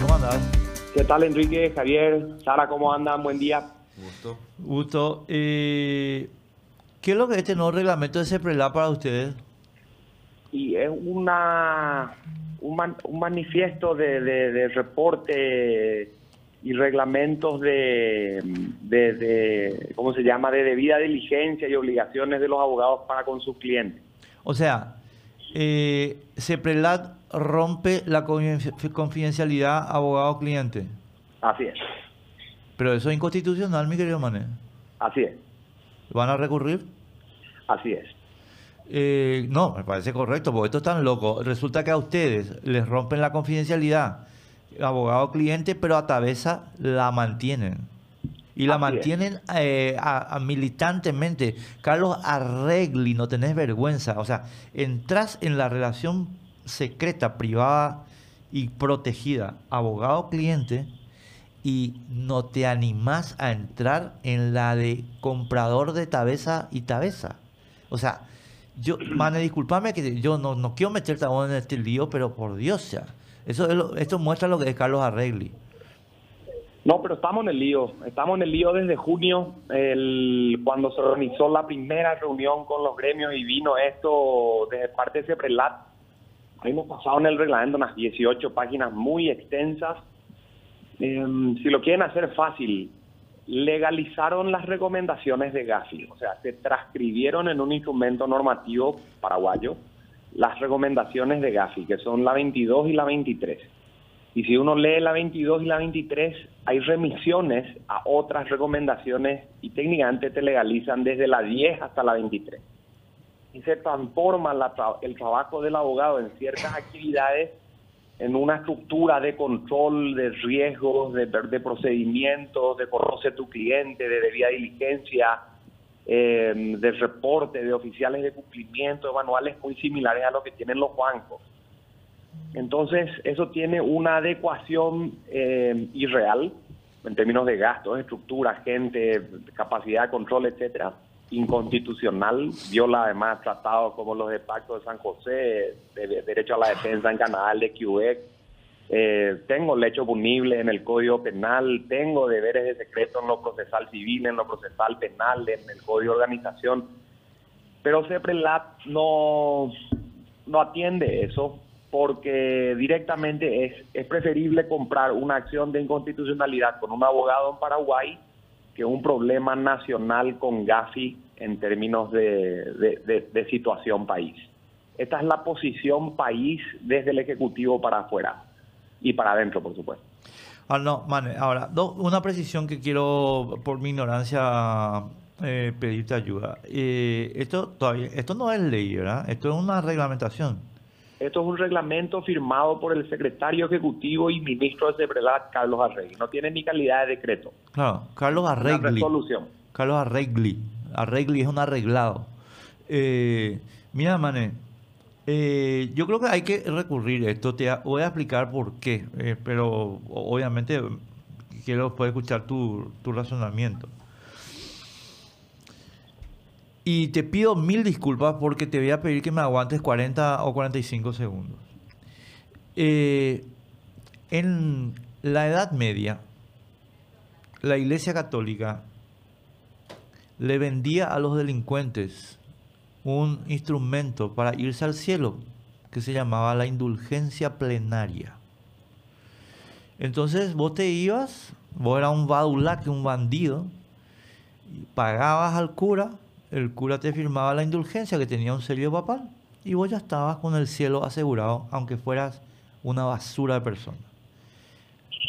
¿cómo andás? ¿Qué tal, Enrique, Javier, Sara, cómo andan? Buen día. Gusto. Gusto. Eh, ¿Qué es lo que es este nuevo reglamento de CEPRELA para ustedes? Y es una un, manifiesto de, reporte y reglamentos de, de, ¿cómo se llama?, de debida diligencia y obligaciones de los abogados para con sus clientes. O sea, eh, CEPRELAT rompe la confidencialidad abogado-cliente. Así es. Pero eso es inconstitucional, mi querido Mané. Así es. ¿Van a recurrir? Así es. Eh, no, me parece correcto, porque esto es tan loco. Resulta que a ustedes les rompen la confidencialidad abogado-cliente, pero a Tabesa la mantienen. Y la mantienen eh, militantemente. Carlos Arregli, no tenés vergüenza. O sea, entras en la relación secreta, privada y protegida, abogado-cliente, y no te animás a entrar en la de comprador de Tabesa y Tabesa. O sea, yo, mane, discúlpame que yo no, no quiero meterte en este lío, pero por Dios, sea, eso esto muestra lo que es Carlos Arregli. No, pero estamos en el lío. Estamos en el lío desde junio, el, cuando se organizó la primera reunión con los gremios y vino esto desde parte de ese prelat. Hemos pasado en el reglamento unas 18 páginas muy extensas. Em, si lo quieren hacer fácil, legalizaron las recomendaciones de Gafi, o sea, se transcribieron en un instrumento normativo paraguayo las recomendaciones de Gafi, que son la 22 y la 23 y si uno lee la 22 y la 23, hay remisiones a otras recomendaciones y técnicamente te legalizan desde la 10 hasta la 23. Y se transforma el trabajo del abogado en ciertas actividades en una estructura de control de riesgos, de, procedimientos, de conoce tu cliente, de debida diligencia, eh, de reporte, de oficiales de cumplimiento, de manuales muy similares a lo que tienen los bancos. Entonces, eso tiene una adecuación eh, irreal en términos de gastos, estructura, gente, capacidad de control, etcétera, inconstitucional, viola además tratados como los de Pacto de San José, de, derecho a la defensa en Canadá, de QX, eh, tengo lecho punible en el Código Penal, tengo deberes de secreto en lo procesal civil, en lo procesal penal, en el Código de Organización, pero CEPRELAT no, no atiende eso, porque directamente es, es preferible comprar una acción de inconstitucionalidad con un abogado en Paraguay que un problema nacional con Gafi en términos de, de, situación país. Esta es la posición país desde el Ejecutivo para afuera y para adentro, por supuesto. Ah, no, ahora, una precisión que quiero, por mi ignorancia, eh, pedirte ayuda. Eh, esto, todavía, esto no es ley, ¿verdad? Esto es una reglamentación. Esto es un reglamento firmado por el secretario ejecutivo y ministro de Seguridad, Carlos Arregli. No tiene ni calidad de decreto. Claro, Carlos Arregli. resolución. Carlos Arregli. Arregli es un arreglado. Eh, mira, Mané, eh, yo creo que hay que recurrir a esto. Te voy a explicar por qué, eh, pero obviamente quiero poder escuchar tu, razonamiento. Y te pido mil disculpas porque te voy a pedir que me aguantes 40 o 45 segundos. En la Edad Media, la Iglesia Católica le vendía a los delincuentes un instrumento para irse al cielo que se llamaba la indulgencia plenaria. Entonces vos te ibas, vos eras un badulaque, un bandido, pagabas al cura el cura te firmaba la indulgencia que tenía un sello papal y vos ya estabas con el cielo asegurado, aunque fueras una basura de persona.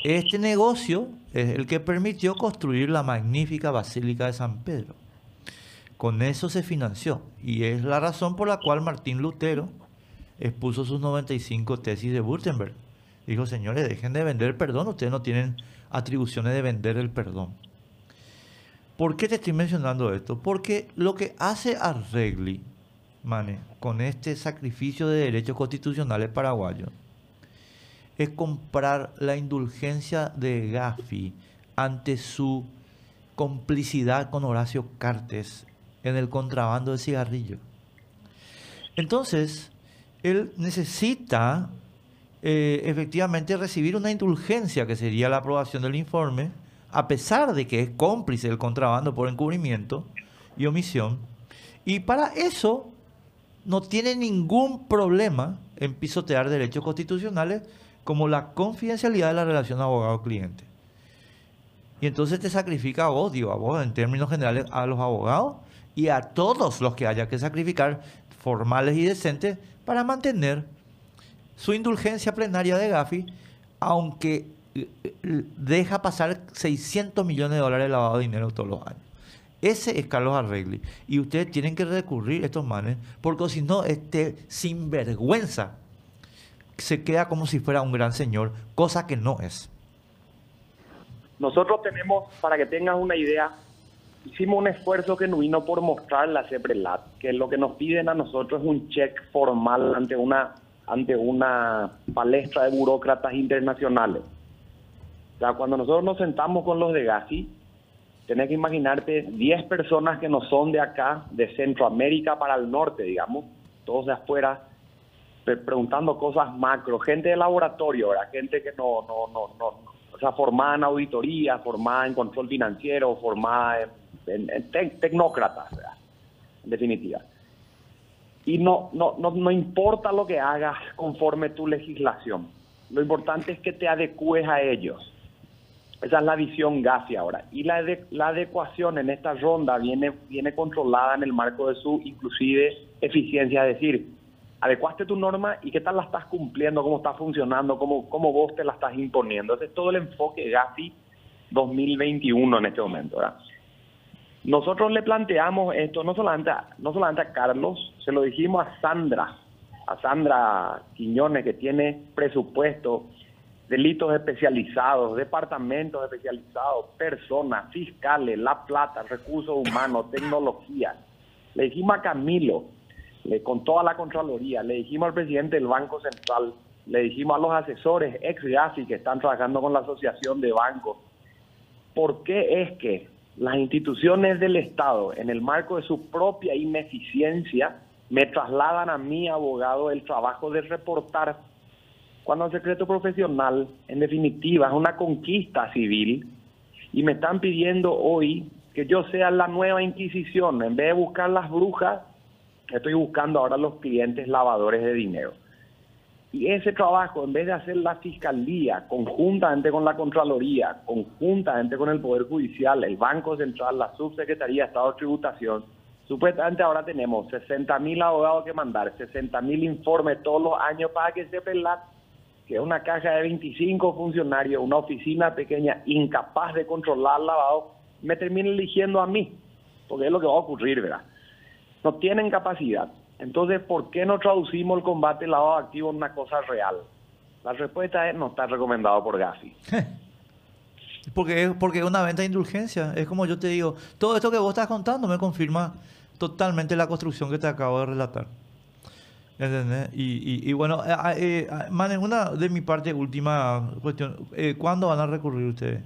Este negocio es el que permitió construir la magnífica Basílica de San Pedro. Con eso se financió y es la razón por la cual Martín Lutero expuso sus 95 tesis de Württemberg. Dijo, señores, dejen de vender el perdón, ustedes no tienen atribuciones de vender el perdón. ¿Por qué te estoy mencionando esto? Porque lo que hace Arregli, Mane, con este sacrificio de derechos constitucionales paraguayos, es comprar la indulgencia de Gafi ante su complicidad con Horacio Cartes en el contrabando de cigarrillos. Entonces, él necesita eh, efectivamente recibir una indulgencia, que sería la aprobación del informe, a pesar de que es cómplice del contrabando por encubrimiento y omisión. Y para eso no tiene ningún problema en pisotear derechos constitucionales como la confidencialidad de la relación abogado-cliente. Y entonces te sacrifica a vos, digo, a vos en términos generales, a los abogados y a todos los que haya que sacrificar, formales y decentes, para mantener su indulgencia plenaria de Gafi, aunque eh, eh, deja pasar 600 millones de dólares de lavado de dinero todos los años. Ese es Carlos Arregli. Y ustedes tienen que recurrir a estos manes, porque si no, este sinvergüenza se queda como si fuera un gran señor, cosa que no es. Nosotros tenemos, para que tengas una idea, hicimos un esfuerzo que no vino por mostrar la CEPRELAT, que lo que nos piden a nosotros es un check formal ante una ante una palestra de burócratas internacionales. O sea, cuando nosotros nos sentamos con los de Gazi, tenés que imaginarte 10 personas que no son de acá, de Centroamérica para el norte, digamos, todos de afuera, preguntando cosas macro, gente de laboratorio, gente que no, no, no, no, o sea, formada en auditoría, formada en control financiero, formada en, tecnócratas, ¿verdad? en definitiva y no, no, no, no importa lo que hagas conforme tu legislación. Lo importante es que te adecues a ellos. Esa es la visión GAFI ahora. Y la, la adecuación en esta ronda viene, viene controlada en el marco de su inclusive eficiencia. Es decir, adecuaste tu norma y qué tal la estás cumpliendo, cómo está funcionando, cómo, cómo vos te la estás imponiendo. Ese es todo el enfoque GAFI 2021 en este momento. ¿verdad? Nosotros le planteamos esto no solamente, a, no solamente a Carlos, se lo dijimos a Sandra, a Sandra Quiñones, que tiene presupuesto, delitos especializados, departamentos especializados, personas, fiscales, la plata, recursos humanos, tecnología. Le dijimos a Camilo, le, con toda la Contraloría, le dijimos al presidente del Banco Central, le dijimos a los asesores ex GAFI que están trabajando con la Asociación de Bancos, ¿por qué es que las instituciones del Estado, en el marco de su propia ineficiencia, me trasladan a mi abogado el trabajo de reportar cuando el secreto profesional, en definitiva, es una conquista civil y me están pidiendo hoy que yo sea la nueva Inquisición. En vez de buscar las brujas, estoy buscando ahora los clientes lavadores de dinero. Y ese trabajo, en vez de hacer la Fiscalía conjuntamente con la Contraloría, conjuntamente con el Poder Judicial, el Banco Central, la Subsecretaría de Estado de Tributación, supuestamente ahora tenemos 60 mil abogados que mandar, 60 mil informes todos los años para que sepan la que es una caja de 25 funcionarios, una oficina pequeña, incapaz de controlar el lavado, me termina eligiendo a mí, porque es lo que va a ocurrir, ¿verdad? No tienen capacidad. Entonces, ¿por qué no traducimos el combate lavado activo en una cosa real? La respuesta es no está recomendado por Gafi. porque, es, una venta de indulgencia. Es como yo te digo, todo esto que vos estás contando me confirma totalmente la construcción que te acabo de relatar. ¿Entendés? Y, y, bueno, eh, eh, eh una de mi parte última cuestión. Eh, ¿Cuándo van a recurrir ustedes?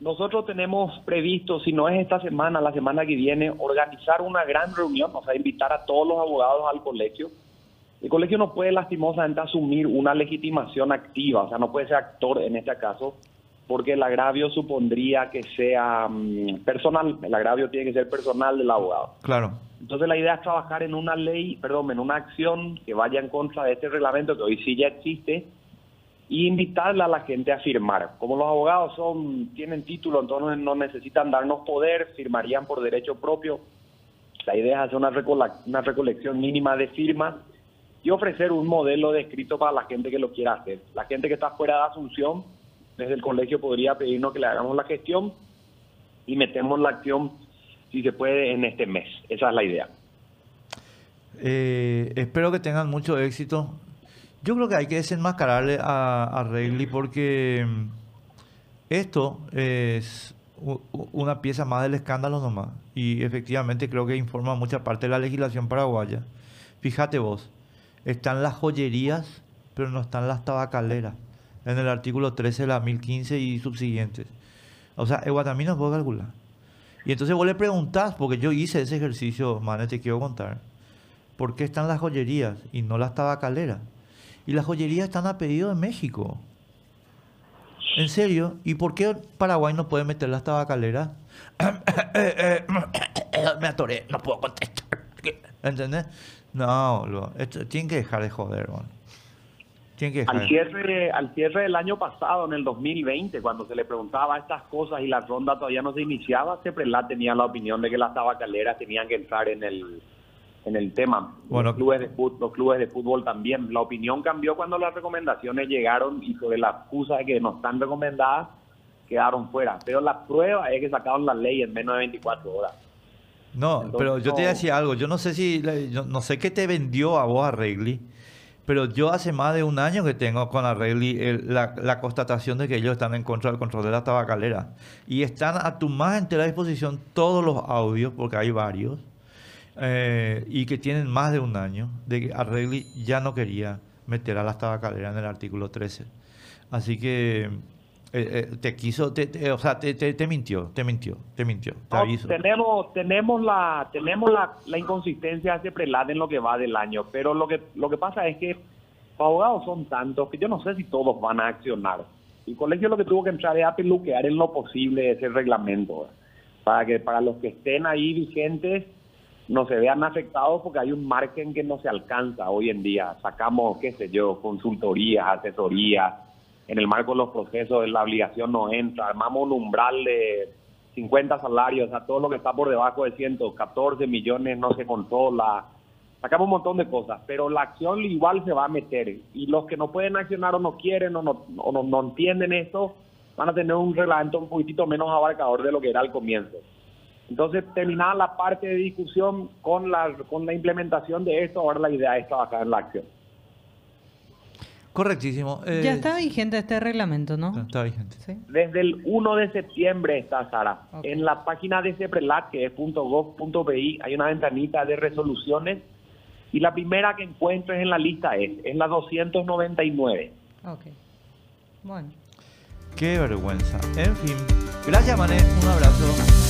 Nosotros tenemos previsto, si no es esta semana, la semana que viene, organizar una gran reunión, o sea, invitar a todos los abogados al colegio. El colegio no puede lastimosamente asumir una legitimación activa, o sea, no puede ser actor en este caso, porque el agravio supondría que sea mm, personal, el agravio tiene que ser personal del abogado. Claro. Entonces la idea es trabajar en una ley, perdón, en una acción que vaya en contra de este reglamento que hoy sí ya existe, y invitarle a la gente a firmar. Como los abogados son tienen título, entonces no necesitan darnos poder, firmarían por derecho propio. La idea es hacer una, una recolección mínima de firmas y ofrecer un modelo de escrito para la gente que lo quiera hacer. La gente que está fuera de Asunción, desde el colegio podría pedirnos que le hagamos la gestión y metemos la acción, si se puede, en este mes. Esa es la idea. Eh, espero que tengan mucho éxito yo creo que hay que desenmascararle a, a Reilly porque mm, esto es una pieza más del escándalo nomás. Y efectivamente creo que informa mucha parte de la legislación paraguaya. Fíjate vos, están las joyerías, pero no están las tabacaleras. En el artículo 13 de la 1015 y subsiguientes. O sea, Guatamí no puedo calcular. Y entonces vos le preguntás, porque yo hice ese ejercicio, man, te quiero contar. ¿Por qué están las joyerías y no las tabacaleras? Y las joyerías están a pedido de México. ¿En serio? ¿Y por qué Paraguay no puede meter las tabacaleras? Me atoré, no puedo contestar. ¿Entendés? No, lo, esto, tienen que dejar de joder, bueno. Tienen que dejar. Al cierre, al cierre del año pasado, en el 2020, cuando se le preguntaba estas cosas y la ronda todavía no se iniciaba, la tenía la opinión de que las tabacaleras tenían que entrar en el en el tema. Bueno, los, clubes de fútbol, los clubes de fútbol también. La opinión cambió cuando las recomendaciones llegaron y sobre la excusa de que no están recomendadas, quedaron fuera. Pero la prueba es que sacaron la ley en menos de 24 horas. No, pero yo te decía algo. Yo no sé si, yo no sé qué te vendió a vos Arregli, pero yo hace más de un año que tengo con Arregli la, la, constatación de que ellos están en contra del control de la tabacalera. Y están a tu más entera disposición todos los audios, porque hay varios eh, y que tienen más de un año de que Arregli ya no quería meter a las tabacaleras en el artículo 13. Así que eh, eh, te quiso, te, o sea, te, te, mintió, te mintió, te mintió, tenemos tenemos la tenemos la, la inconsistencia de Prelat en lo que va del año, pero lo que lo que pasa es que los abogados son tantos que yo no sé si todos van a accionar. El colegio lo que tuvo que entrar es a peluquear en lo posible ese reglamento, para que para los que estén ahí vigentes no se vean afectados porque hay un margen que no se alcanza hoy en día. Sacamos, qué sé yo, consultorías, asesorías, en el marco de los procesos la obligación no entra, armamos un umbral de 50 salarios, o sea, todo lo que está por debajo de 114 millones no se controla, sacamos un montón de cosas, pero la acción igual se va a meter y los que no pueden accionar o no quieren o no, o no, no entienden esto van a tener un reglamento un poquitito menos abarcador de lo que era al comienzo. Entonces, terminada la parte de discusión con la, con la implementación de esto, ahora la idea está acá en la acción. Correctísimo. Eh, ya está vigente este reglamento, ¿no? Está vigente. Desde el 1 de septiembre está, Sara. En la página de CEPRELAT, que es .gov.bi, hay una ventanita de resoluciones y la primera que encuentres en la lista es, es la 299. Ok. Bueno. Qué vergüenza. En fin. Gracias, Mané. Un abrazo.